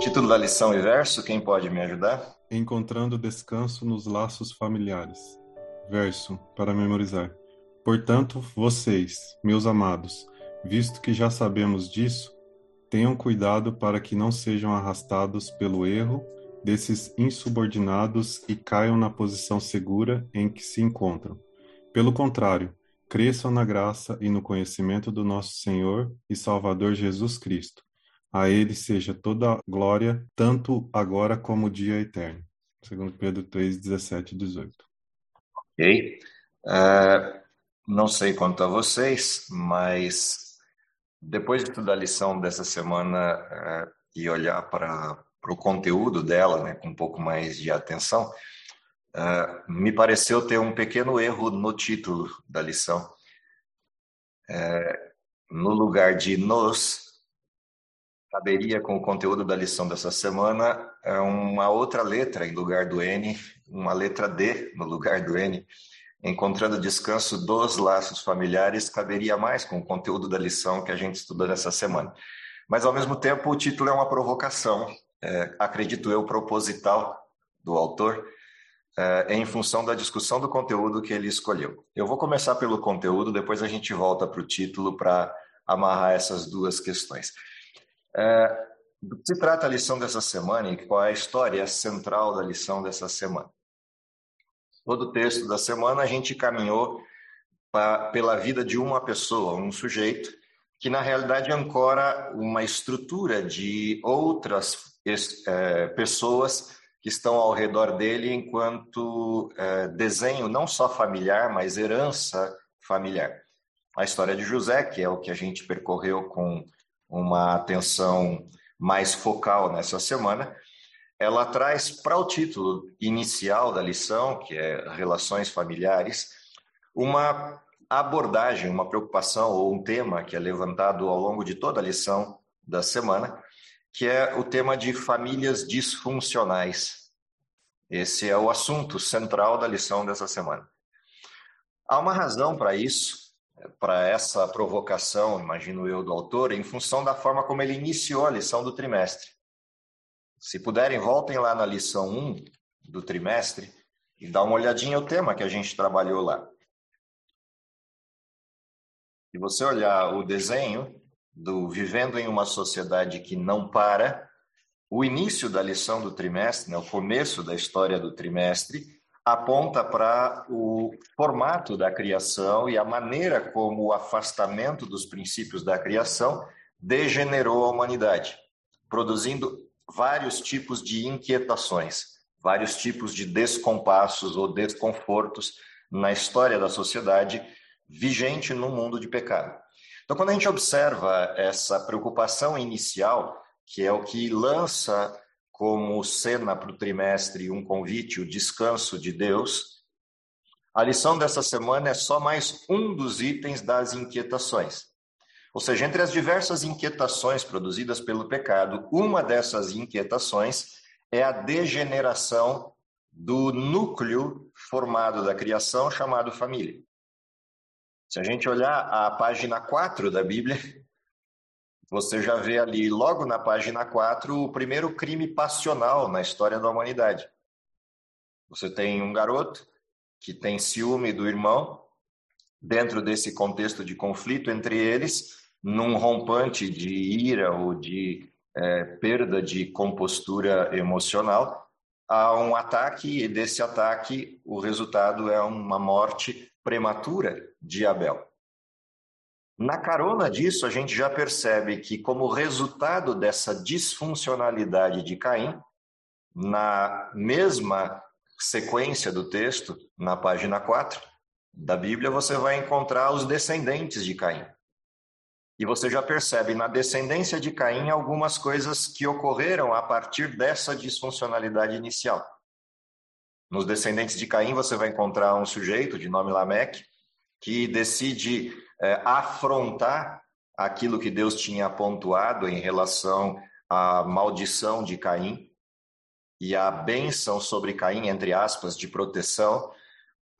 Título da lição e verso, quem pode me ajudar? Encontrando descanso nos laços familiares. Verso, para memorizar. Portanto, vocês, meus amados, visto que já sabemos disso, tenham cuidado para que não sejam arrastados pelo erro desses insubordinados e caiam na posição segura em que se encontram. Pelo contrário, cresçam na graça e no conhecimento do nosso Senhor e Salvador Jesus Cristo a ele seja toda a glória, tanto agora como o dia eterno. Segundo Pedro 3, 17 e 18. Ok. Uh, não sei quanto a vocês, mas depois de toda a lição dessa semana uh, e olhar para o conteúdo dela né, com um pouco mais de atenção, uh, me pareceu ter um pequeno erro no título da lição. no lugar de nos, caberia com o conteúdo da lição dessa semana é uma outra letra em lugar do N, uma letra D no lugar do N. Encontrando descanso dos laços familiares, caberia mais com o conteúdo da lição que a gente estudou nessa semana. Mas, ao mesmo tempo, o título é uma provocação, é, acredito eu, proposital do autor, é, em função da discussão do conteúdo que ele escolheu. Eu vou começar pelo conteúdo, depois a gente volta para o título para amarrar essas duas questões. É, do que se trata a lição dessa semana e qual é a história central da lição dessa semana? Todo o texto da semana a gente caminhou pra, pela vida de uma pessoa, um sujeito, que na realidade ancora uma estrutura de outras é, pessoas que estão ao redor dele enquanto é, desenho não só familiar, mas herança familiar. A história de José, que é o que a gente percorreu com uma atenção mais focal nessa semana, ela traz para o título inicial da lição, que é Relações Familiares, uma abordagem, uma preocupação ou um tema que é levantado ao longo de toda a lição da semana, que é o tema de famílias disfuncionais. Esse é o assunto central da lição dessa semana. Há uma razão para isso, para essa provocação, imagino eu, do autor, em função da forma como ele iniciou a lição do trimestre. Se puderem, voltem lá na lição 1 do trimestre e dá uma olhadinha no tema que a gente trabalhou lá. Se você olhar o desenho do Vivendo em uma Sociedade que Não Para, o início da lição do trimestre, né, o começo da história do trimestre, aponta para o formato da criação e a maneira como o afastamento dos princípios da criação degenerou a humanidade, produzindo vários tipos de inquietações, vários tipos de descompassos ou desconfortos na história da sociedade vigente no mundo de pecado. Então, quando a gente observa essa preocupação inicial, que é o que lança como cena para o trimestre um convite, o descanso de Deus, a lição dessa semana é só mais um dos itens das inquietações. Ou seja, entre as diversas inquietações produzidas pelo pecado, uma dessas inquietações é a degeneração do núcleo formado da criação chamado família. Se a gente olhar a página 4 da Bíblia, você já vê ali, logo na página 4, o primeiro crime passional na história da humanidade. Você tem um garoto que tem ciúme do irmão, dentro desse contexto de conflito entre eles, num rompante de ira ou de é, perda de compostura emocional, há um ataque, e desse ataque o resultado é uma morte prematura de Abel. Na carona disso, a gente já percebe que, como resultado dessa disfuncionalidade de Caim, na mesma sequência do texto, na página 4 da Bíblia, você vai encontrar os descendentes de Caim. E você já percebe na descendência de Caim algumas coisas que ocorreram a partir dessa disfuncionalidade inicial. Nos descendentes de Caim, você vai encontrar um sujeito de nome Lameque que decide é, afrontar aquilo que Deus tinha pontuado em relação à maldição de Caim e a bênção sobre Caim, entre aspas, de proteção,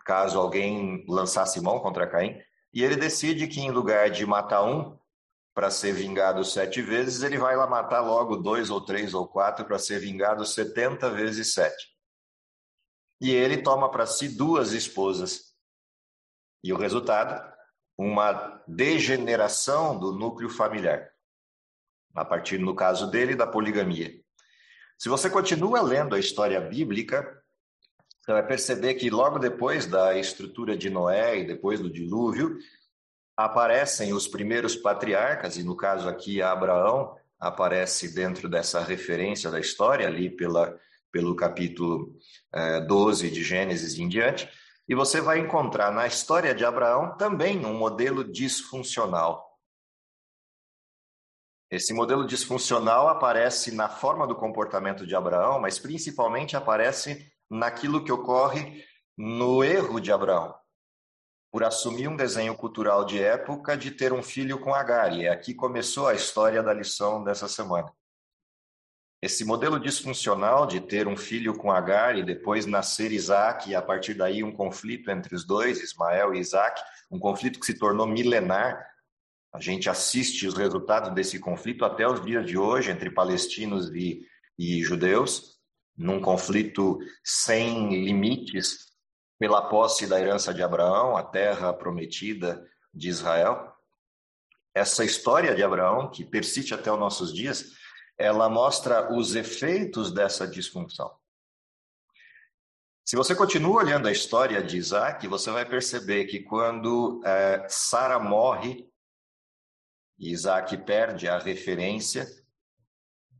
caso alguém lançasse mão contra Caim, e ele decide que em lugar de matar um para ser vingado sete vezes, ele vai lá matar logo dois ou três ou quatro para ser vingado setenta vezes sete. E ele toma para si duas esposas. E o resultado? Uma degeneração do núcleo familiar. A partir, no caso dele, da poligamia. Se você continua lendo a história bíblica, você vai perceber que logo depois da estrutura de Noé e depois do dilúvio, aparecem os primeiros patriarcas, e no caso aqui Abraão aparece dentro dessa referência da história, ali pela, pelo capítulo eh, 12 de Gênesis em diante, e você vai encontrar na história de Abraão também um modelo disfuncional. Esse modelo disfuncional aparece na forma do comportamento de Abraão, mas principalmente aparece naquilo que ocorre no erro de Abraão, por assumir um desenho cultural de época de ter um filho com Agar. E é aqui começou a história da lição dessa semana. Esse modelo disfuncional de ter um filho com Agar e depois nascer Isaac, e a partir daí um conflito entre os dois, Ismael e Isaac, um conflito que se tornou milenar. A gente assiste os resultados desse conflito até os dias de hoje entre palestinos e, e judeus num conflito sem limites pela posse da herança de Abraão, a terra prometida de Israel. Essa história de Abraão, que persiste até os nossos dias, ela mostra os efeitos dessa disfunção. Se você continua olhando a história de Isaac, você vai perceber que quando é, Sara morre, Isaac perde a referência,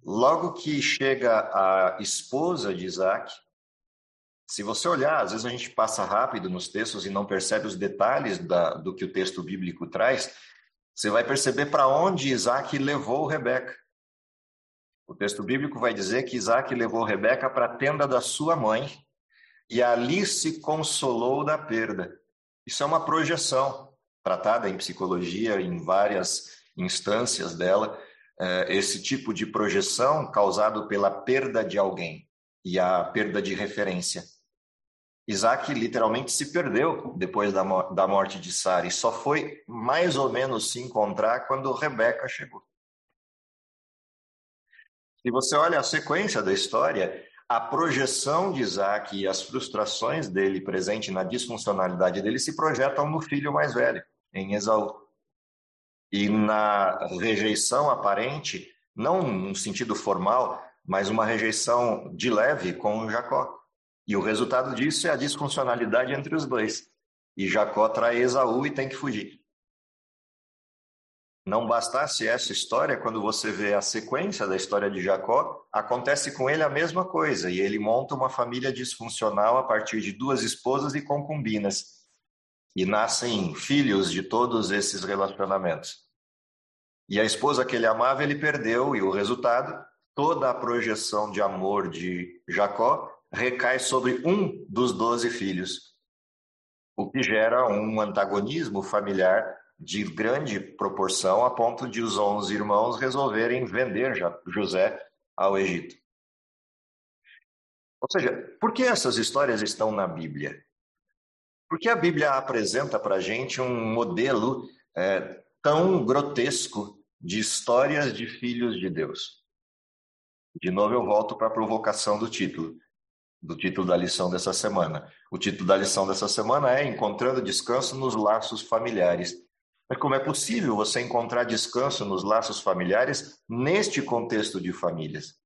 Logo que chega a esposa de Isaac, se você olhar, às vezes a gente passa rápido nos textos e não percebe os detalhes da, do que o texto bíblico traz, você vai perceber para onde Isaac levou Rebeca. O texto bíblico vai dizer que Isaac levou Rebeca para a tenda da sua mãe e ali se consolou da perda. Isso é uma projeção tratada em psicologia em várias instâncias dela, é, esse tipo de projeção causado pela perda de alguém e a perda de referência. Isaac literalmente se perdeu depois da morte de Sara e só foi mais ou menos se encontrar quando Rebeca chegou. Se você olha a sequência da história, a projeção de Isaac e as frustrações dele presente na disfuncionalidade dele se projetam no filho mais velho, em Esaú e na rejeição aparente, não no sentido formal, mas uma rejeição de leve com Jacó. E o resultado disso é a disfuncionalidade entre os dois. E Jacó trai Esaú e tem que fugir. Não bastasse essa história, quando você vê a sequência da história de Jacó, acontece com ele a mesma coisa, e ele monta uma família disfuncional a partir de duas esposas e concubinas e nascem filhos de todos esses relacionamentos. E a esposa que ele amava, ele perdeu, e o resultado, toda a projeção de amor de Jacó recai sobre um dos doze filhos, o que gera um antagonismo familiar de grande proporção, a ponto de os onze irmãos resolverem vender José ao Egito. Ou seja, por que essas histórias estão na Bíblia? Porque a Bíblia apresenta para a gente um modelo é, tão grotesco de histórias de filhos de Deus. De novo, eu volto para a provocação do título, do título da lição dessa semana. O título da lição dessa semana é Encontrando Descanso nos Laços Familiares. Mas como é possível você encontrar descanso nos laços familiares neste contexto de famílias?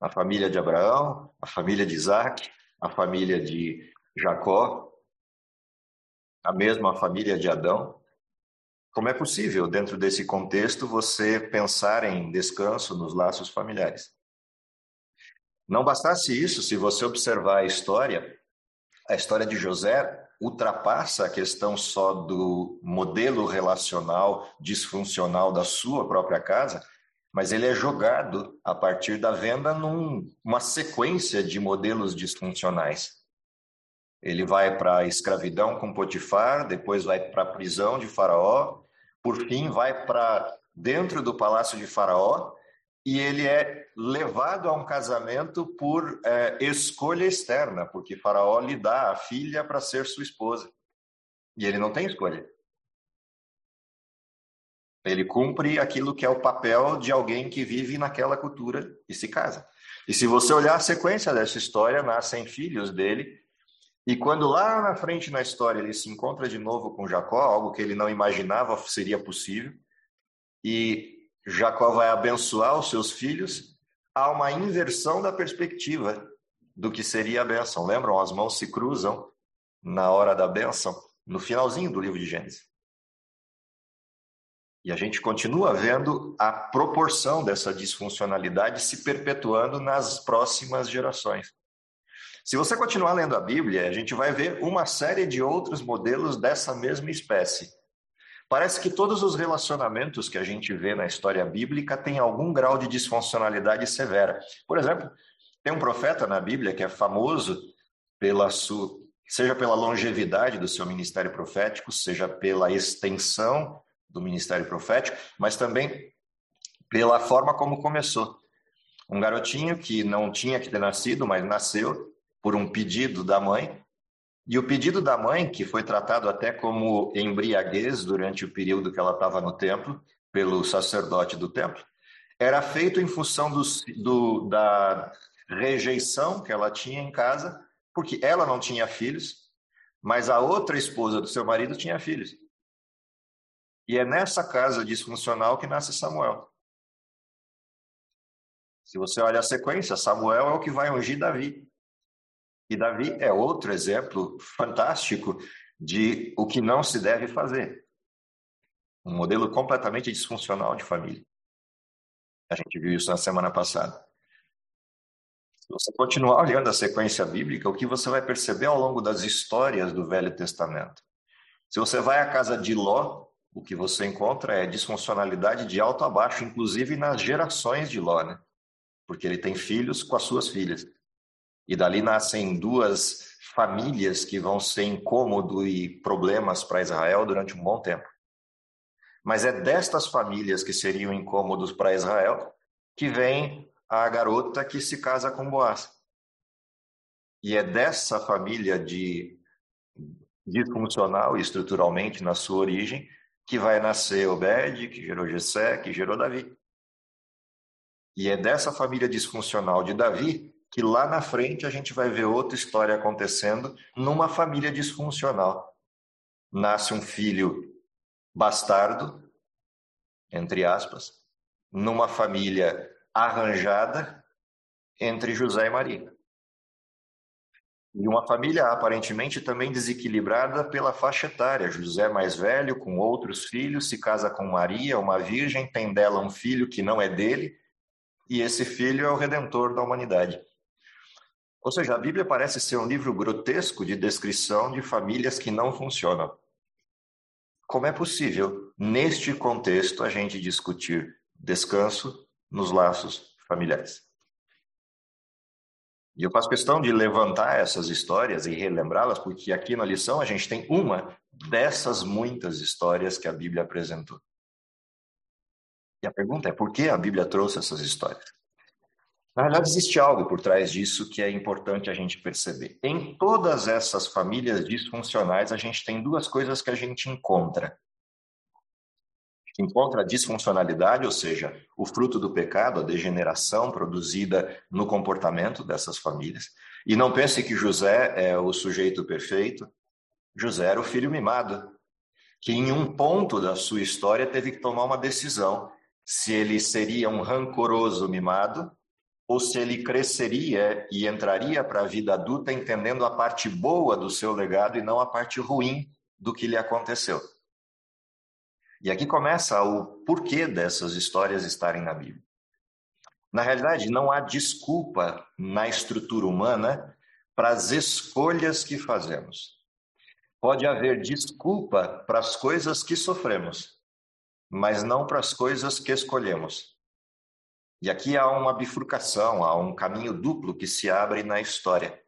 A família de Abraão, a família de Isaac, a família de Jacó, a mesma família de Adão. Como é possível, dentro desse contexto, você pensar em descanso nos laços familiares? Não bastasse isso, se você observar a história, a história de José ultrapassa a questão só do modelo relacional disfuncional da sua própria casa, mas ele é jogado a partir da venda numa num, sequência de modelos disfuncionais. Ele vai para a escravidão com Potifar, depois vai para a prisão de Faraó, por fim vai para dentro do palácio de Faraó e ele é levado a um casamento por é, escolha externa, porque Faraó lhe dá a filha para ser sua esposa. E ele não tem escolha. Ele cumpre aquilo que é o papel de alguém que vive naquela cultura e se casa. E se você olhar a sequência dessa história, nascem filhos dele. E quando lá na frente na história ele se encontra de novo com Jacó, algo que ele não imaginava seria possível, e Jacó vai abençoar os seus filhos, há uma inversão da perspectiva do que seria a bênção. Lembram? As mãos se cruzam na hora da bênção, no finalzinho do livro de Gênesis. E a gente continua vendo a proporção dessa disfuncionalidade se perpetuando nas próximas gerações. Se você continuar lendo a Bíblia, a gente vai ver uma série de outros modelos dessa mesma espécie. Parece que todos os relacionamentos que a gente vê na história bíblica têm algum grau de disfuncionalidade severa. Por exemplo, tem um profeta na Bíblia que é famoso pela sua, seja pela longevidade do seu ministério profético, seja pela extensão do ministério profético, mas também pela forma como começou. Um garotinho que não tinha que ter nascido, mas nasceu por um pedido da mãe, e o pedido da mãe, que foi tratado até como embriaguez durante o período que ela estava no templo, pelo sacerdote do templo, era feito em função do, do, da rejeição que ela tinha em casa, porque ela não tinha filhos, mas a outra esposa do seu marido tinha filhos. E é nessa casa disfuncional que nasce Samuel. Se você olha a sequência, Samuel é o que vai ungir Davi. E Davi é outro exemplo fantástico de o que não se deve fazer. Um modelo completamente disfuncional de família. A gente viu isso na semana passada. Se você continuar olhando a sequência bíblica, o que você vai perceber ao longo das histórias do Velho Testamento? Se você vai à casa de Ló, o que você encontra é disfuncionalidade de alto a baixo, inclusive nas gerações de Ló, né? Porque ele tem filhos com as suas filhas. E dali nascem duas famílias que vão ser incômodo e problemas para Israel durante um bom tempo. Mas é destas famílias que seriam incômodos para Israel que vem a garota que se casa com Boaz. E é dessa família de disfuncional estruturalmente na sua origem que vai nascer Obed, que gerou Jessé, que gerou Davi. E é dessa família disfuncional de Davi que lá na frente a gente vai ver outra história acontecendo numa família disfuncional. Nasce um filho bastardo, entre aspas, numa família arranjada entre José e Maria. E uma família aparentemente também desequilibrada pela faixa etária. José mais velho, com outros filhos, se casa com Maria, uma virgem, tem dela um filho que não é dele, e esse filho é o redentor da humanidade. Ou seja, a Bíblia parece ser um livro grotesco de descrição de famílias que não funcionam. Como é possível, neste contexto, a gente discutir descanso nos laços familiares? E eu faço questão de levantar essas histórias e relembrá-las, porque aqui na lição a gente tem uma dessas muitas histórias que a Bíblia apresentou. E a pergunta é: por que a Bíblia trouxe essas histórias? Na verdade, existe algo por trás disso que é importante a gente perceber. Em todas essas famílias disfuncionais, a gente tem duas coisas que a gente encontra. A gente encontra a disfuncionalidade, ou seja, o fruto do pecado, a degeneração produzida no comportamento dessas famílias. E não pense que José é o sujeito perfeito. José era o filho mimado, que em um ponto da sua história teve que tomar uma decisão se ele seria um rancoroso mimado ou se ele cresceria e entraria para a vida adulta entendendo a parte boa do seu legado e não a parte ruim do que lhe aconteceu. E aqui começa o porquê dessas histórias estarem na Bíblia. Na realidade, não há desculpa na estrutura humana para as escolhas que fazemos. Pode haver desculpa para as coisas que sofremos, mas não para as coisas que escolhemos. E aqui há uma bifurcação, há um caminho duplo que se abre na história.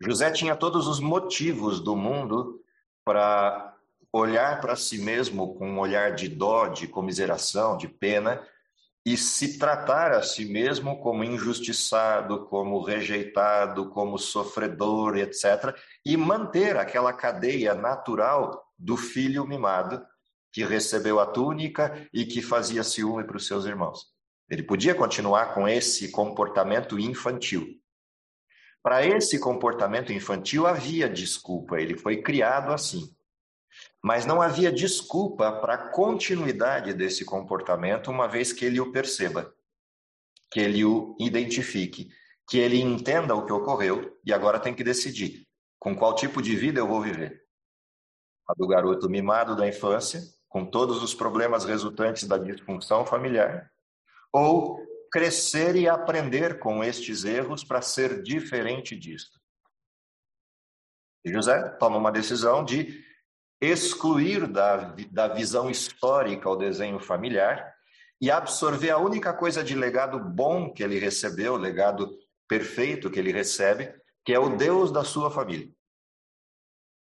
José tinha todos os motivos do mundo para olhar para si mesmo com um olhar de dó, de comiseração, de pena, e se tratar a si mesmo como injustiçado, como rejeitado, como sofredor, etc., e manter aquela cadeia natural do filho mimado que recebeu a túnica e que fazia ciúme para os seus irmãos. Ele podia continuar com esse comportamento infantil. Para esse comportamento infantil havia desculpa, ele foi criado assim. Mas não havia desculpa para a continuidade desse comportamento, uma vez que ele o perceba, que ele o identifique, que ele entenda o que ocorreu e agora tem que decidir com qual tipo de vida eu vou viver. A do garoto mimado da infância, com todos os problemas resultantes da disfunção familiar, ou crescer e aprender com estes erros para ser diferente disto. E José toma uma decisão de excluir da, da visão histórica o desenho familiar e absorver a única coisa de legado bom que ele recebeu, legado perfeito que ele recebe, que é o Deus da sua família.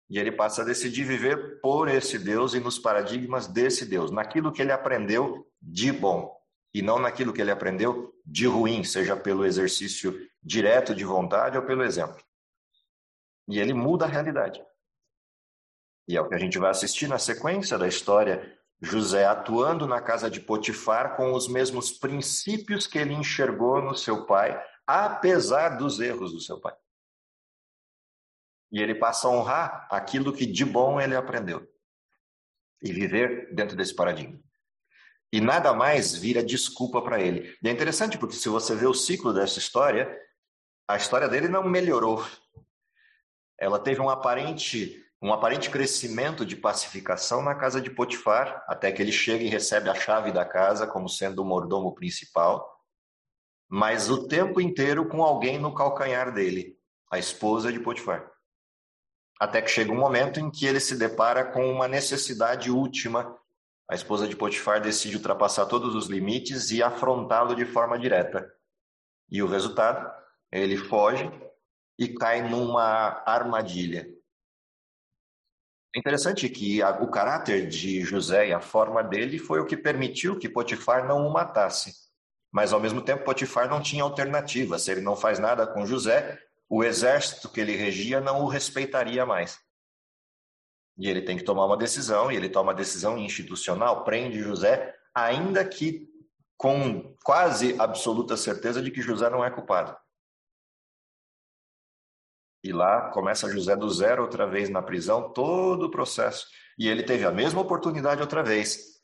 E ele passa a decidir viver por esse Deus e nos paradigmas desse Deus, naquilo que ele aprendeu de bom e não naquilo que ele aprendeu de ruim, seja pelo exercício direto de vontade ou pelo exemplo. E ele muda a realidade. E é o que a gente vai assistir na sequência da história, José atuando na casa de Potifar com os mesmos princípios que ele enxergou no seu pai, apesar dos erros do seu pai. E ele passa a honrar aquilo que de bom ele aprendeu e viver dentro desse paradigma. E nada mais vira desculpa para ele. E é interessante porque se você vê o ciclo dessa história, a história dele não melhorou. Ela teve um aparente um aparente crescimento de pacificação na casa de Potifar, até que ele chega e recebe a chave da casa como sendo o mordomo principal, mas o tempo inteiro com alguém no calcanhar dele, a esposa de Potifar. Até que chega um momento em que ele se depara com uma necessidade última. A esposa de Potifar decide ultrapassar todos os limites e afrontá-lo de forma direta. E o resultado? Ele foge e cai numa armadilha. É interessante que a, o caráter de José e a forma dele foi o que permitiu que Potifar não o matasse. Mas, ao mesmo tempo, Potifar não tinha alternativa. Se ele não faz nada com José, o exército que ele regia não o respeitaria mais. E ele tem que tomar uma decisão, e ele toma uma decisão institucional, prende José, ainda que com quase absoluta certeza de que José não é culpado. E lá começa José do zero outra vez na prisão, todo o processo. E ele teve a mesma oportunidade outra vez.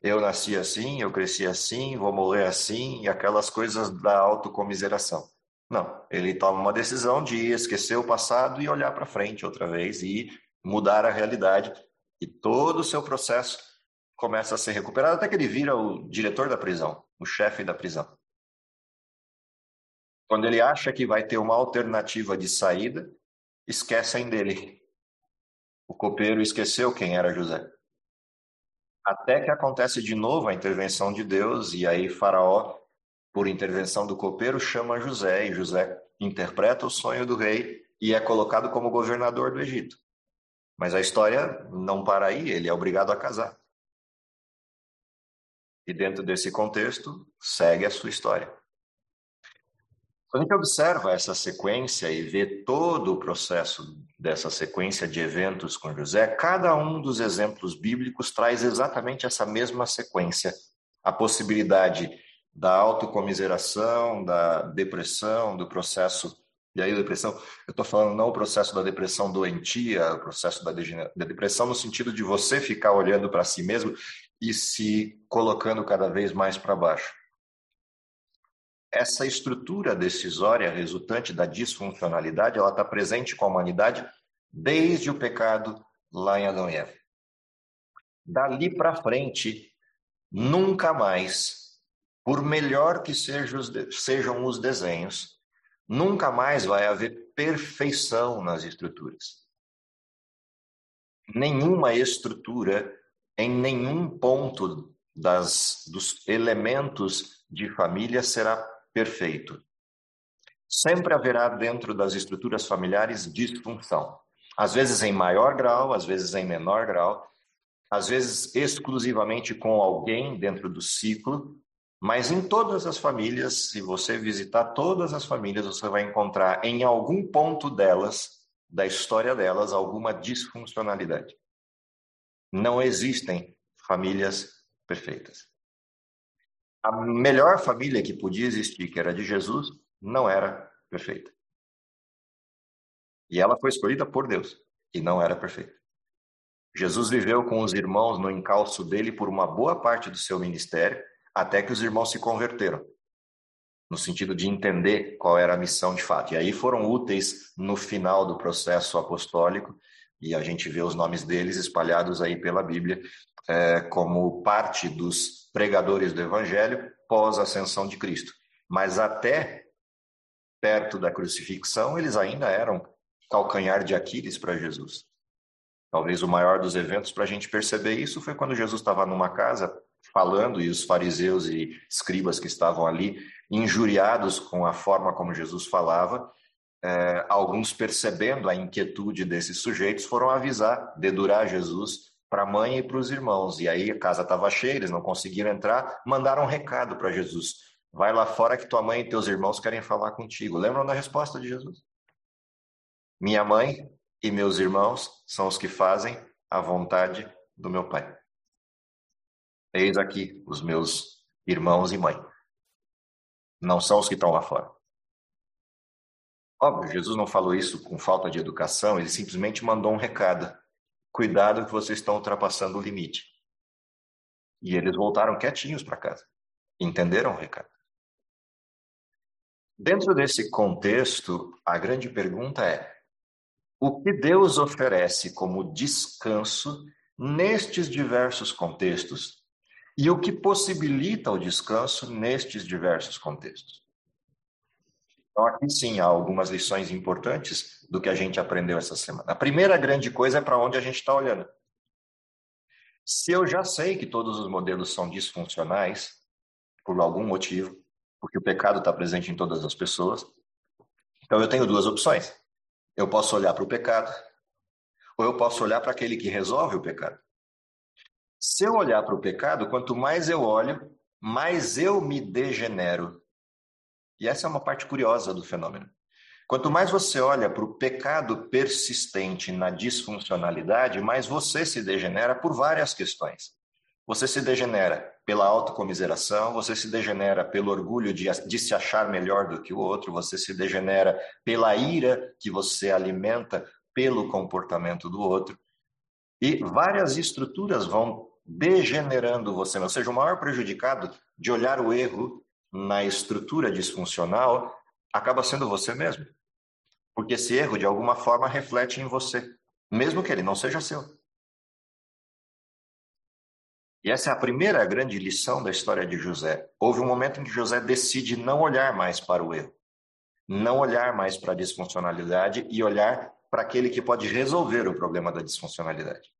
Eu nasci assim, eu cresci assim, vou morrer assim, e aquelas coisas da autocomiseração. Não, ele toma uma decisão de esquecer o passado e olhar para frente outra vez e mudar a realidade. E todo o seu processo começa a ser recuperado até que ele vira o diretor da prisão, o chefe da prisão. Quando ele acha que vai ter uma alternativa de saída, esquecem dele. O copeiro esqueceu quem era José. Até que acontece de novo a intervenção de Deus, e aí Faraó, por intervenção do copeiro, chama José, e José interpreta o sonho do rei e é colocado como governador do Egito. Mas a história não para aí, ele é obrigado a casar. E dentro desse contexto, segue a sua história. Quando a gente observa essa sequência e vê todo o processo dessa sequência de eventos com José, cada um dos exemplos bíblicos traz exatamente essa mesma sequência. A possibilidade da autocomiseração, da depressão, do processo. E aí, depressão, eu estou falando não o processo da depressão doentia, o processo da, da depressão no sentido de você ficar olhando para si mesmo e se colocando cada vez mais para baixo essa estrutura decisória resultante da disfuncionalidade, ela está presente com a humanidade desde o pecado lá em Adão e Eva. Dali para frente, nunca mais, por melhor que sejam os, sejam os desenhos, nunca mais vai haver perfeição nas estruturas. Nenhuma estrutura, em nenhum ponto das, dos elementos de família será perfeito. Sempre haverá dentro das estruturas familiares disfunção. Às vezes em maior grau, às vezes em menor grau, às vezes exclusivamente com alguém dentro do ciclo, Mas em todas as famílias, se você visitar todas as famílias, você vai encontrar em algum ponto delas, da história delas, alguma disfuncionalidade. Não existem famílias perfeitas. A melhor família que podia existir, que era de Jesus, não era perfeita. E ela foi escolhida por Deus e não era perfeita. Jesus viveu com os irmãos no encalço dele por uma boa parte do seu ministério, até que os irmãos se converteram, no sentido de entender qual era a missão de fato. E aí foram úteis no final do processo apostólico, e a gente vê os nomes deles espalhados aí pela Bíblia, é, como parte dos pregadores do Evangelho pós-ascensão de Cristo. Mas até perto da crucifixão, eles ainda eram calcanhar de Aquiles para Jesus. Talvez o maior dos eventos para a gente perceber isso foi quando Jesus estava numa casa falando e os fariseus e escribas que estavam ali, injuriados com a forma como Jesus falava, é, alguns percebendo a inquietude desses sujeitos foram avisar, dedurar Jesus para a mãe e para os irmãos. E aí a casa estava cheia, eles não conseguiram entrar, mandaram um recado para Jesus: vai lá fora que tua mãe e teus irmãos querem falar contigo. Lembram da resposta de Jesus? Minha mãe e meus irmãos são os que fazem a vontade do meu Pai. Eis aqui os meus irmãos e mãe. Não são os que estão lá fora. Óbvio, Jesus não falou isso com falta de educação, ele simplesmente mandou um recado. Cuidado que vocês estão ultrapassando o limite. E eles voltaram quietinhos para casa. Entenderam o recado? Dentro desse contexto, a grande pergunta é: o que Deus oferece como descanso nestes diversos contextos e o que possibilita o descanso nestes diversos contextos. Então, aqui sim há algumas lições importantes do que a gente aprendeu essa semana. A primeira grande coisa é para onde a gente está olhando. Se eu já sei que todos os modelos são disfuncionais, por algum motivo, porque o pecado está presente em todas as pessoas, então eu tenho duas opções. Eu posso olhar para o pecado, ou eu posso olhar para aquele que resolve o pecado. Se eu olhar para o pecado, quanto mais eu olho, mais eu me degenero. E essa é uma parte curiosa do fenômeno. Quanto mais você olha para o pecado persistente na disfuncionalidade, mais você se degenera por várias questões. Você se degenera pela autocomiseração, você se degenera pelo orgulho de, de, se achar melhor do que o outro, você se degenera pela ira que você alimenta pelo comportamento do outro. E várias estruturas vão degenerando você, ou seja, o maior prejudicado de olhar o erro na estrutura disfuncional acaba sendo você mesmo. Porque esse erro, de alguma forma, reflete em você, mesmo que ele não seja seu. E essa é a primeira grande lição da história de José. Houve um momento em que José decide não olhar mais para o erro, não olhar mais para a disfuncionalidade e olhar para aquele que pode resolver o problema da disfuncionalidade.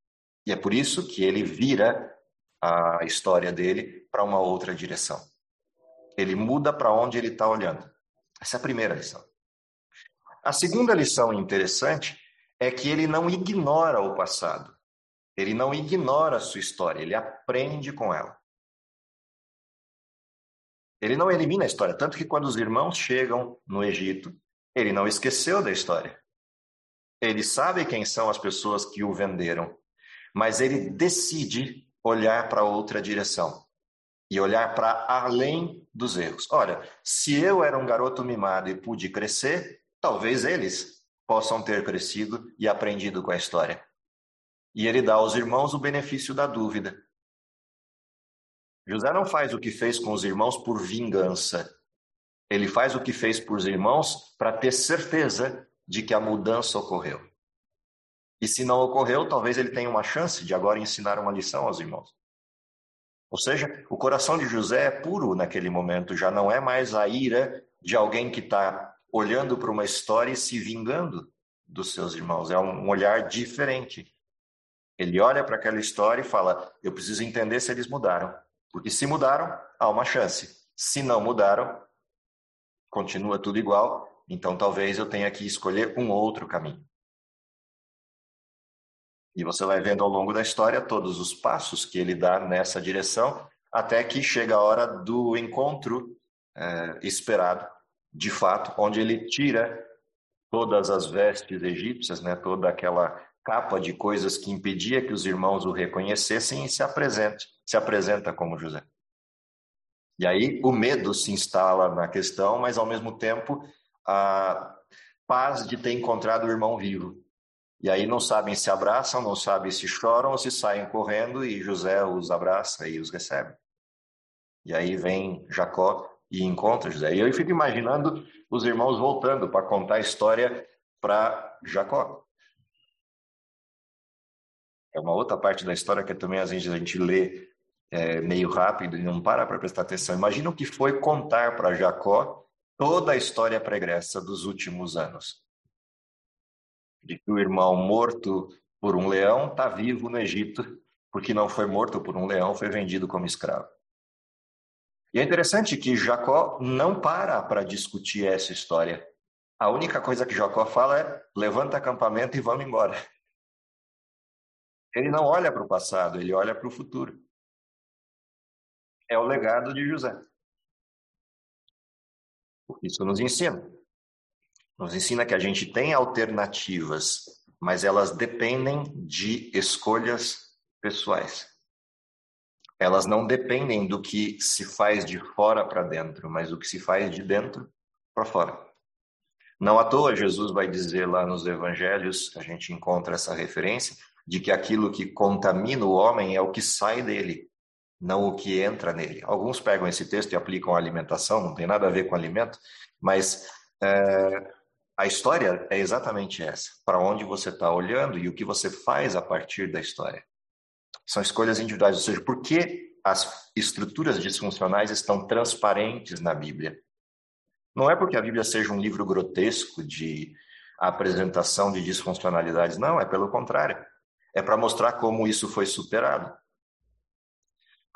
E é por isso que ele vira a história dele para uma outra direção. Ele muda para onde ele está olhando. Essa é a primeira lição. A segunda lição interessante é que ele não ignora o passado. Ele não ignora a sua história, ele aprende com ela. Ele não elimina a história, tanto que quando os irmãos chegam no Egito, ele não esqueceu da história. Ele sabe quem são as pessoas que o venderam, mas ele decide olhar para outra direção e olhar para além dos erros. Olha, se eu era um garoto mimado e pude crescer, talvez eles possam ter crescido e aprendido com a história. E ele dá aos irmãos o benefício da dúvida. José não faz o que fez com os irmãos por vingança. Ele faz o que fez por os irmãos para ter certeza de que a mudança ocorreu. E se não ocorreu, talvez ele tenha uma chance de agora ensinar uma lição aos irmãos. Ou seja, o coração de José é puro naquele momento, já não é mais a ira de alguém que está olhando para uma história e se vingando dos seus irmãos. É um olhar diferente. Ele olha para aquela história e fala: Eu preciso entender se eles mudaram. Porque se mudaram, há uma chance. Se não mudaram, continua tudo igual. Então talvez eu tenha que escolher um outro caminho. E você vai vendo ao longo da história todos os passos que ele dá nessa direção, até que chega a hora do encontro é, esperado, de fato, onde ele tira todas as vestes egípcias, né, toda aquela capa de coisas que impedia que os irmãos o reconhecessem e se apresente, se apresenta como José. E aí o medo se instala na questão, mas ao mesmo tempo a paz de ter encontrado o irmão vivo. E aí não sabem se abraçam, não sabem se choram ou se saem correndo e José os abraça e os recebe. E aí vem Jacó e encontra José. E eu fico imaginando os irmãos voltando para contar a história para Jacó. É uma outra parte da história que também às vezes a gente lê é, meio rápido e não para para prestar atenção. Imagina o que foi contar para Jacó toda a história pregressa dos últimos anos. De que o irmão morto por um leão está vivo no Egito, porque não foi morto por um leão, foi vendido como escravo. E é interessante que Jacó não para para discutir essa história. A única coisa que Jacó fala é: levanta acampamento e vamos embora. Ele não olha para o passado, ele olha para o futuro. É o legado de José. Isso nos ensina. Nos ensina que a gente tem alternativas, mas elas dependem de escolhas pessoais. Elas não dependem do que se faz de fora para dentro, mas do que se faz de dentro para fora. Não à toa, Jesus vai dizer lá nos evangelhos, a gente encontra essa referência, de que aquilo que contamina o homem é o que sai dele, não o que entra nele. Alguns pegam esse texto e aplicam à alimentação, não tem nada a ver com alimento, mas é, a história é exatamente essa: para onde você está olhando e o que você faz a partir da história. São escolhas individuais, ou seja, por que as estruturas disfuncionais estão transparentes na Bíblia? Não é porque a Bíblia seja um livro grotesco de apresentação de disfuncionalidades, não, é pelo contrário. É para mostrar como isso foi superado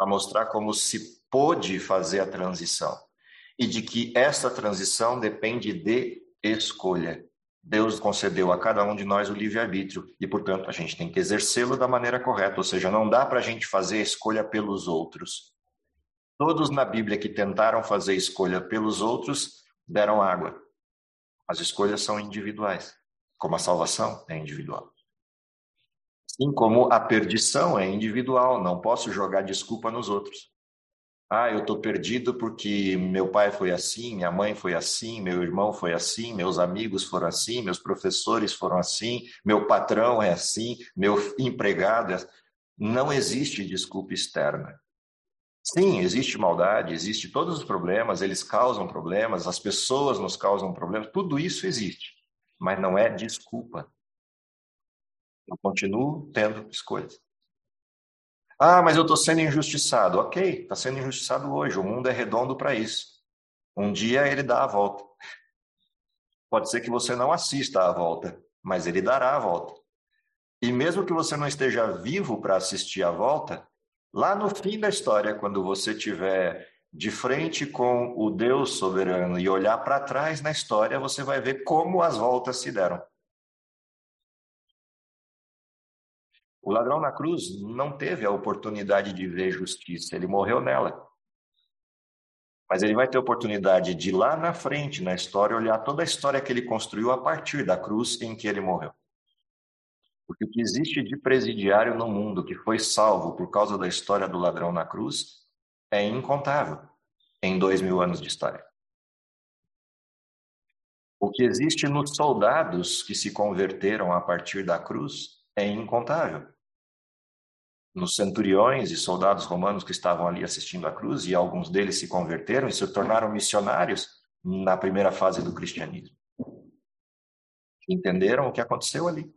para mostrar como se pôde fazer a transição e de que essa transição depende de escolha. Deus concedeu a cada um de nós o livre-arbítrio e, portanto, a gente tem que exercê-lo da maneira correta, ou seja, não dá para a gente fazer escolha pelos outros. Todos na Bíblia que tentaram fazer escolha pelos outros deram água. As escolhas são individuais, como a salvação é individual. Assim como a perdição é individual, não posso jogar desculpa nos outros. Ah, eu estou perdido porque meu pai foi assim, minha mãe foi assim, meu irmão foi assim, meus amigos foram assim, meus professores foram assim, meu patrão é assim, meu empregado é assim. Não existe desculpa externa. Sim, existe maldade, existe todos os problemas, eles causam problemas, as pessoas nos causam problemas, tudo isso existe, mas não é desculpa. Eu continuo tendo escolhas. Ah, mas eu estou sendo injustiçado. Ok, está sendo injustiçado hoje. O mundo é redondo para isso. Um dia ele dá a volta. Pode ser que você não assista à volta, mas ele dará a volta. E mesmo que você não esteja vivo para assistir à volta, lá no fim da história, quando você estiver de frente com o Deus soberano e olhar para trás na história, você vai ver como as voltas se deram. O ladrão na cruz não teve a oportunidade de ver justiça, ele morreu nela. Mas ele vai ter oportunidade de lá na frente, na história, olhar toda a história que ele construiu a partir da cruz em que ele morreu. Porque o que existe de presidiário no mundo que foi salvo por causa da história do ladrão na cruz é incontável em dois mil anos de história. O que existe nos soldados que se converteram a partir da cruz é incontável. Nos centuriões e soldados romanos que estavam ali assistindo à cruz, e alguns deles se converteram e se tornaram missionários na primeira fase do cristianismo. Entenderam o que aconteceu ali.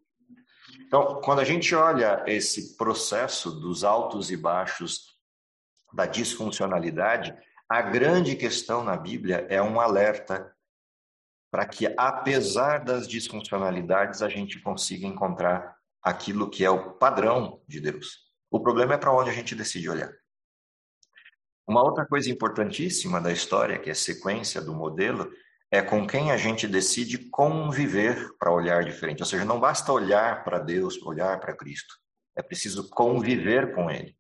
Então, quando a gente olha esse processo dos altos e baixos da disfuncionalidade, a grande questão na Bíblia é um alerta para que, apesar das disfuncionalidades, a gente consiga encontrar aquilo que é o padrão de Deus. O problema é para onde a gente decide olhar. Uma outra coisa importantíssima da história, que é a sequência do modelo, é com quem a gente decide conviver para olhar diferente. Ou seja, não basta olhar para Deus, olhar para Cristo. É preciso conviver com Ele.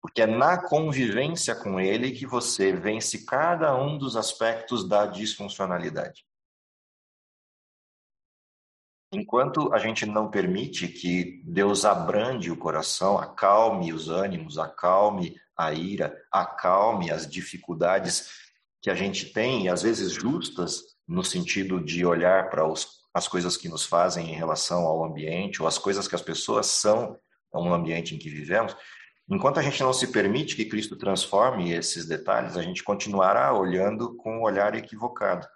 Porque é na convivência com ele que você vence cada um dos aspectos da disfuncionalidade. Enquanto a gente não permite que Deus abrande o coração, acalme os ânimos, acalme a ira, acalme as dificuldades que a gente tem, e às vezes justas, no sentido de olhar para as coisas que nos fazem em relação ao ambiente, ou as coisas que as pessoas são no ambiente em que vivemos, enquanto a gente não se permite que Cristo transforme esses detalhes, a gente continuará olhando com um olhar equivocado.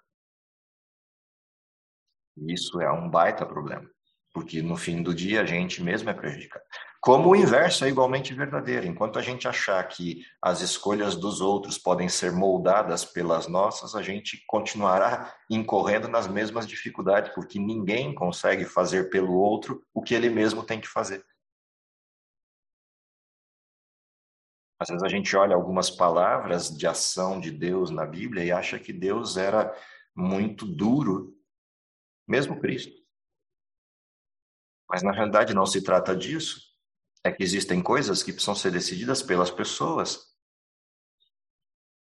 Isso é um baita problema, porque no fim do dia a gente mesmo é prejudicado. Como o inverso é igualmente verdadeiro. Enquanto a gente achar que as escolhas dos outros podem ser moldadas pelas nossas, a gente continuará incorrendo nas mesmas dificuldades, porque ninguém consegue fazer pelo outro o que ele mesmo tem que fazer. Às vezes a gente olha algumas palavras de ação de Deus na Bíblia e acha que Deus era muito duro mesmo Cristo. Mas na realidade não se trata disso. É que existem coisas que precisam ser decididas pelas pessoas.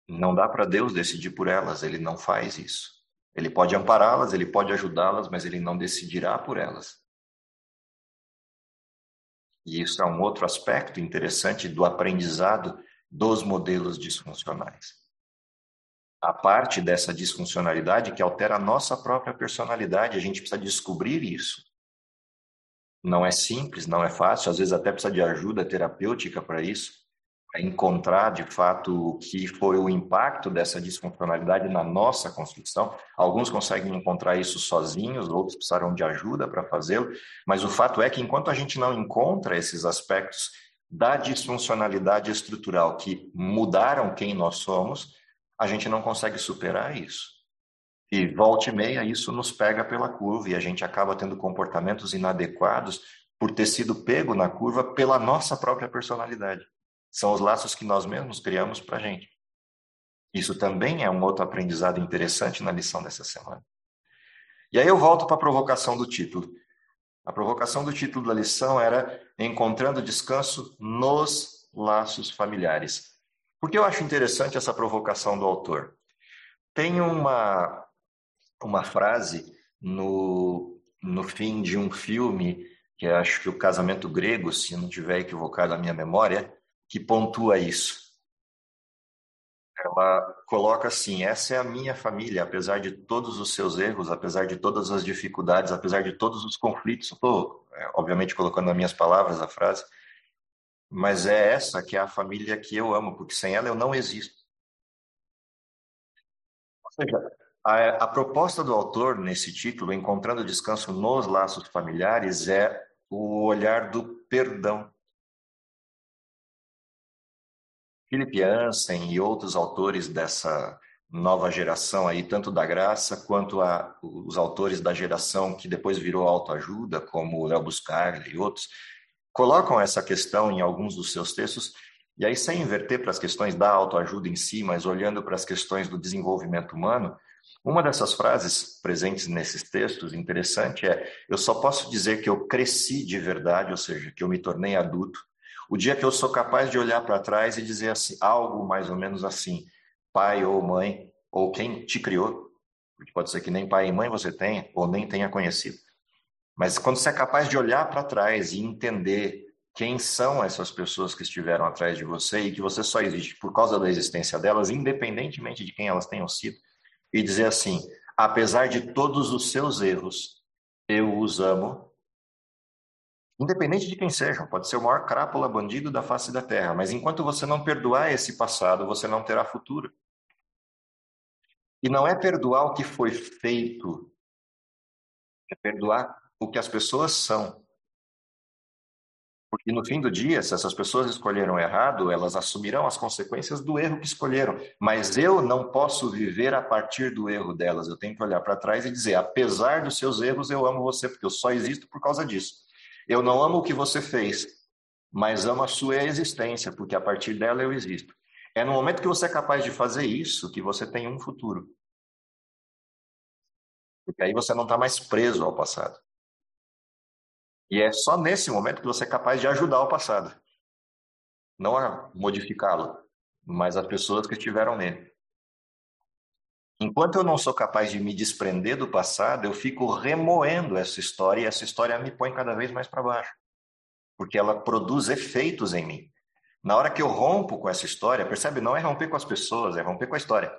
Não dá para Deus decidir por elas, ele não faz isso. Ele pode ampará-las, ele pode ajudá-las, mas ele não decidirá por elas. E isso é um outro aspecto interessante do aprendizado dos modelos disfuncionais a parte dessa disfuncionalidade que altera a nossa própria personalidade. A gente precisa descobrir isso. Não é simples, não é fácil, às vezes até precisa de ajuda terapêutica para isso, para encontrar de fato o que foi o impacto dessa disfuncionalidade na nossa construção. Alguns conseguem encontrar isso sozinhos, outros precisarão de ajuda para fazê-lo, mas o fato é que enquanto a gente não encontra esses aspectos da disfuncionalidade estrutural que mudaram quem nós somos, a gente não consegue superar isso. E volta e meia, isso nos pega pela curva e a gente acaba tendo comportamentos inadequados por ter sido pego na curva pela nossa própria personalidade. São os laços que nós mesmos criamos para a gente. Isso também é um outro aprendizado interessante na lição dessa semana. E aí eu volto para a provocação do título. A provocação do título da lição era Encontrando Descanso nos Laços Familiares. Por que eu acho interessante essa provocação do autor? Tem uma, uma frase no, no fim de um filme, que acho que o Casamento Grego, se não tiver equivocado a minha memória, que pontua isso. Ela coloca assim: essa é a minha família, apesar de todos os seus erros, apesar de todas as dificuldades, apesar de todos os conflitos. Estou, é, obviamente, colocando nas minhas palavras a frase mas é essa que é a família que eu amo, porque sem ela eu não existo. Ou seja, a, a proposta do autor nesse título, Encontrando Descanso nos Laços Familiares, é o olhar do perdão. Philip Ansen e outros autores dessa nova geração aí, tanto da graça quanto a, os autores da geração que depois virou autoajuda, como Léo Buscaglia e outros, colocam essa questão em alguns dos seus textos, e aí sem inverter para as questões da autoajuda em si, mas olhando para as questões do desenvolvimento humano, uma dessas frases presentes nesses textos, interessante, é: Eu só posso dizer que eu cresci de verdade, ou seja, que eu me tornei adulto, o dia que eu sou capaz de olhar para trás e dizer assim, algo mais ou menos assim: pai ou mãe, ou quem te criou, porque pode ser que nem pai e mãe você tenha, ou nem tenha conhecido. Mas quando você é capaz de olhar para trás e entender quem são essas pessoas que estiveram atrás de você e que você só existe por causa da existência delas, independentemente de quem elas tenham sido, e dizer assim: apesar de todos os seus erros, eu os amo. Independente de quem sejam, pode ser o maior crápula bandido da face da terra, mas enquanto você não perdoar esse passado, você não terá futuro. E não é perdoar o que foi feito, é perdoar o que as pessoas são. Porque no fim do dia, se essas pessoas escolheram errado, elas assumirão as consequências do erro que escolheram. Mas eu não posso viver a partir do erro delas. Eu tenho que olhar para trás e dizer: apesar dos seus erros, eu amo você, porque eu só existo por causa disso. Eu não amo o que você fez, mas amo a sua existência, porque a partir dela eu existo. É no momento que você é capaz de fazer isso que você tem um futuro. Porque aí você não está mais preso ao passado. E é só nesse momento que você é capaz de ajudar o passado. não a modificá-lo, mas as pessoas que estiveram nele. Enquanto eu não sou capaz de me desprender do passado, eu fico remoendo essa história e essa história me põe cada vez mais para baixo, porque ela produz efeitos em mim. Na hora que eu rompo com essa história, percebe? Não é romper com as pessoas, é romper com a história.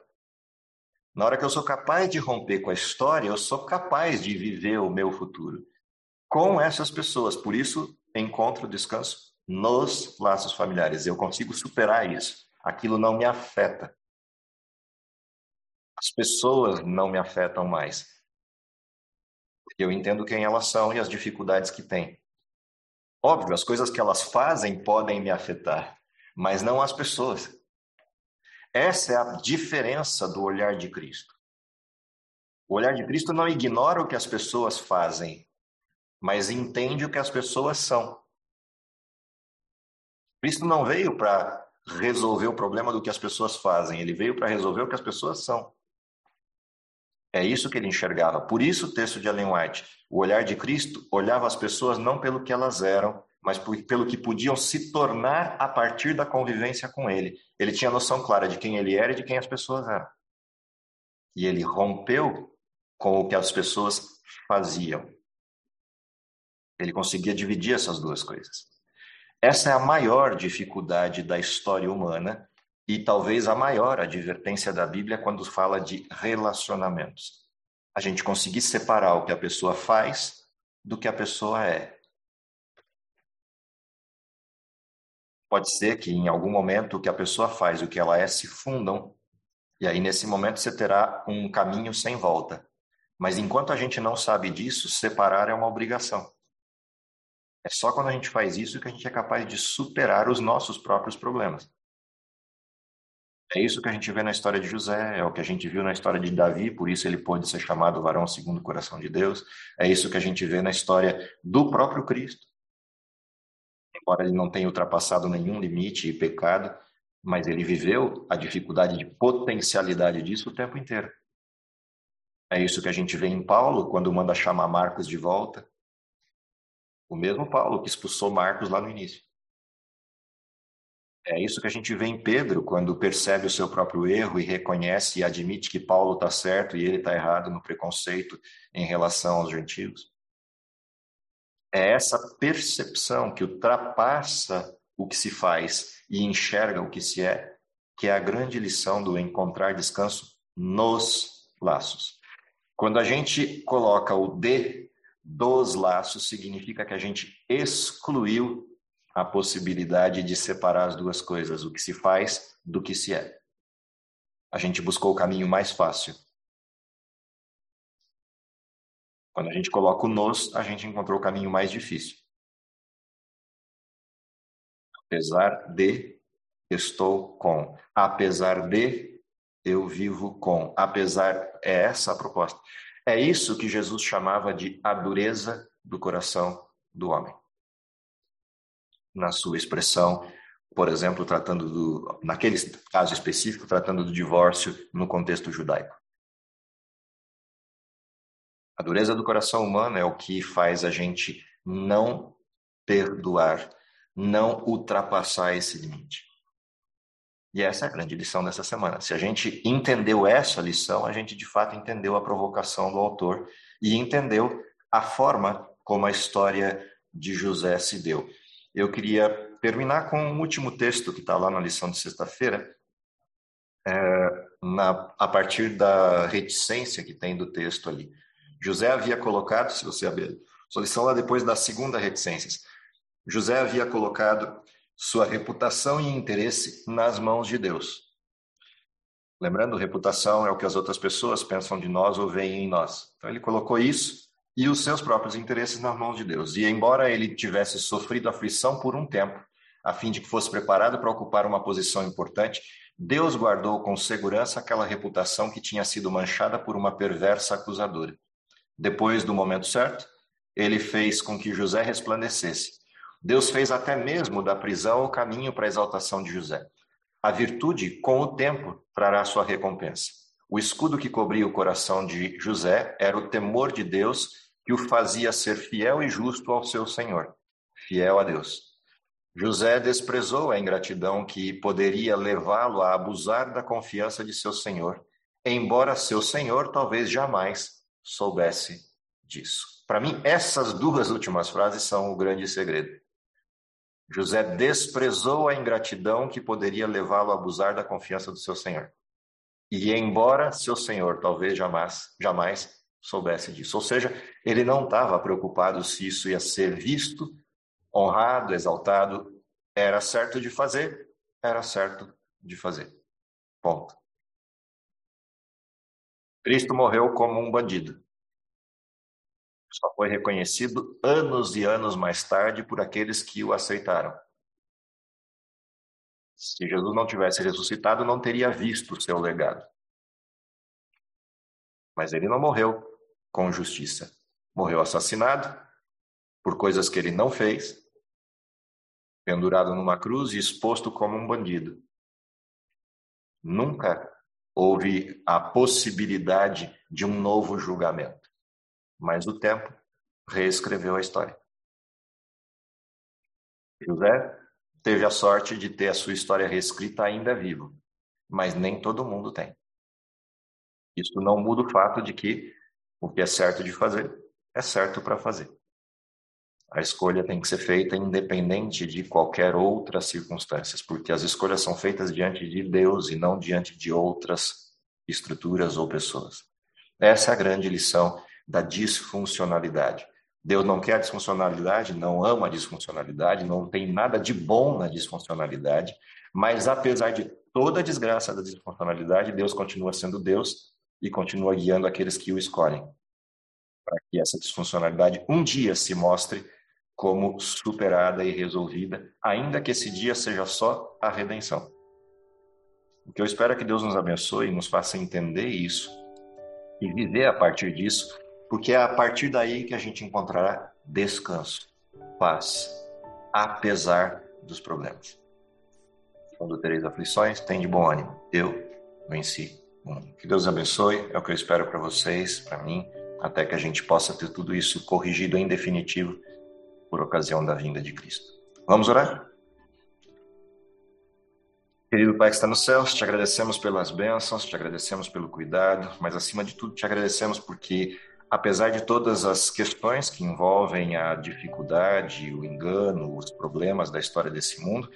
Na hora que eu sou capaz de romper com a história, eu sou capaz de viver o meu futuro com essas pessoas. Por isso, encontro descanso nos laços familiares. Eu consigo superar isso. Aquilo não me afeta. As pessoas não me afetam mais. Porque eu entendo quem elas são e as dificuldades que têm. Óbvio, as coisas que elas fazem podem me afetar, mas não as pessoas. Essa é a diferença do olhar de Cristo. O olhar de Cristo não ignora o que as pessoas fazem, mas entende o que as pessoas são. Cristo não veio para resolver o problema do que as pessoas fazem, ele veio para resolver o que as pessoas são. É isso que ele enxergava. Por isso o texto de Ellen White, o olhar de Cristo olhava as pessoas não pelo que elas eram, mas pelo que podiam se tornar a partir da convivência com ele. Ele tinha noção clara de quem ele era e de quem as pessoas eram. E ele rompeu com o que as pessoas faziam. Ele conseguia dividir essas duas coisas. Essa é a maior dificuldade da história humana e talvez a maior advertência da Bíblia quando fala de relacionamentos. A gente conseguir separar o que a pessoa faz do que a pessoa é. Pode ser que em algum momento o que a pessoa faz e o que ela é se fundam, e aí nesse momento você terá um caminho sem volta. Mas enquanto a gente não sabe disso, separar é uma obrigação. É só quando a gente faz isso que a gente é capaz de superar os nossos próprios problemas. É isso que a gente vê na história de José, é o que a gente viu na história de Davi, por isso ele pôde ser chamado varão segundo o coração de Deus. É isso que a gente vê na história do próprio Cristo. Embora ele não tenha ultrapassado nenhum limite e pecado, mas ele viveu a dificuldade de potencialidade disso o tempo inteiro. É isso que a gente vê em Paulo, quando manda chamar Marcos de volta. O mesmo Paulo que expulsou Marcos lá no início. É isso que a gente vê em Pedro, quando percebe o seu próprio erro e reconhece e admite que Paulo está certo e ele está errado no preconceito em relação aos gentios. É essa percepção que ultrapassa o que se faz e enxerga o que se é, que é a grande lição do encontrar descanso nos laços. Quando a gente coloca o D dos laços, significa que a gente excluiu a possibilidade de separar as duas coisas, o que se faz do que se é. A gente buscou o caminho mais fácil. Quando a gente coloca o nos, a gente encontrou o caminho mais difícil. Apesar de, estou com. Apesar de, eu vivo com. Apesar, é essa a proposta. É isso que Jesus chamava de a dureza do coração do homem na sua expressão, por exemplo, tratando do, naquele caso específico, tratando do divórcio no contexto judaico. A dureza do coração humano é o que faz a gente não perdoar, não ultrapassar esse limite. E essa é a grande lição dessa semana. Se a gente entendeu essa lição, a gente de fato entendeu a provocação do autor e entendeu a forma como a história de José se deu. Eu queria terminar com um último texto que está lá na lição de sexta-feira, é, a partir da reticência que tem do texto ali. José havia colocado, se você abrir sua lição lá depois das segunda reticências, José havia colocado sua reputação e interesse nas mãos de Deus. Lembrando, reputação é o que as outras pessoas pensam de nós ou veem em nós. Então ele colocou isso e os seus próprios interesses nas mãos de Deus. E embora ele tivesse sofrido aflição por um tempo, a fim de que fosse preparado para ocupar uma posição importante, Deus guardou com segurança aquela reputação que tinha sido manchada por uma perversa acusadora. Depois do momento certo, ele fez com que José resplandecesse. Deus fez até mesmo da prisão o caminho para a exaltação de José. A virtude, com o tempo, trará sua recompensa. O escudo que cobria o coração de José era o temor de Deus que o fazia ser fiel e justo ao seu Senhor, fiel a Deus. José desprezou a ingratidão que poderia levá-lo a abusar da confiança de seu senhor, embora seu senhor talvez jamais soubesse disso. Para mim, essas duas últimas frases são o grande segredo. José desprezou a ingratidão que poderia levá-lo a abusar da confiança do seu senhor. E embora seu senhor talvez jamais, jamais soubesse disso. Ou seja, ele não estava preocupado se isso ia ser visto, honrado, exaltado. Era certo de fazer, era certo de fazer. Ponto. Cristo morreu como um bandido. Só foi reconhecido anos e anos mais tarde por aqueles que o aceitaram. Se Jesus não tivesse ressuscitado, não teria visto o seu legado. Mas ele não morreu com justiça. Morreu assassinado por coisas que ele não fez, pendurado numa cruz e exposto como um bandido. Nunca houve a possibilidade de um novo julgamento, mas o tempo reescreveu a história. José teve a sorte de ter a sua história reescrita ainda vivo, mas nem todo mundo tem. Isso não muda o fato de que o que é certo de fazer é certo para fazer. A escolha tem que ser feita independente de qualquer outras circunstâncias, porque as escolhas são feitas diante de Deus e não diante de outras estruturas ou pessoas. Essa é a grande lição da disfuncionalidade. Deus não quer disfuncionalidade, não ama a disfuncionalidade, não tem nada de bom na disfuncionalidade, mas apesar de toda a desgraça da disfuncionalidade, Deus continua sendo Deus e continua guiando aqueles que o escolhem, para que essa disfuncionalidade um dia se mostre como superada e resolvida, ainda que esse dia seja só a redenção. O que eu espero é que Deus nos abençoe e nos faça entender isso e viver a partir disso porque é a partir daí que a gente encontrará descanso, paz, apesar dos problemas. Quando tereis aflições, tem de bom ânimo. Eu venci o mundo. Que Deus abençoe, é o que eu espero para vocês, para mim, até que a gente possa ter tudo isso corrigido em definitivo por ocasião da vinda de Cristo. Vamos orar? Querido Pai que está no céu, te agradecemos pelas bênçãos, te agradecemos pelo cuidado, mas acima de tudo te agradecemos porque apesar de todas as questões que envolvem a dificuldade, o engano, os problemas da história desse mundo,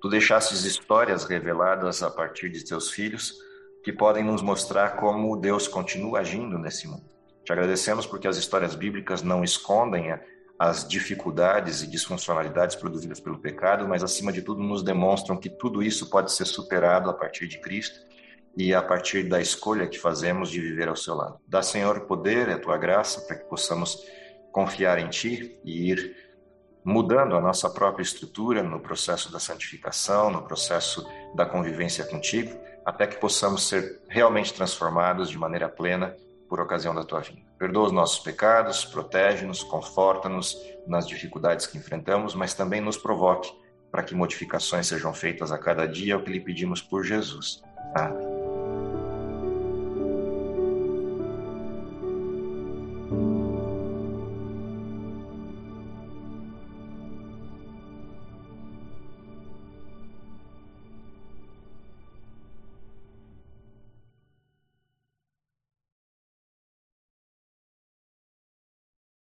tu deixastes histórias reveladas a partir de teus filhos que podem nos mostrar como Deus continua agindo nesse mundo. Te agradecemos porque as histórias bíblicas não escondem as dificuldades e disfuncionalidades produzidas pelo pecado, mas acima de tudo nos demonstram que tudo isso pode ser superado a partir de Cristo e a partir da escolha que fazemos de viver ao seu lado. Dá, Senhor, poder e a tua graça para que possamos confiar em ti e ir mudando a nossa própria estrutura no processo da santificação, no processo da convivência contigo, até que possamos ser realmente transformados de maneira plena por ocasião da tua vinda. Perdoa os nossos pecados, protege-nos, conforta-nos nas dificuldades que enfrentamos, mas também nos provoque para que modificações sejam feitas a cada dia, é o que lhe pedimos por Jesus. Amém.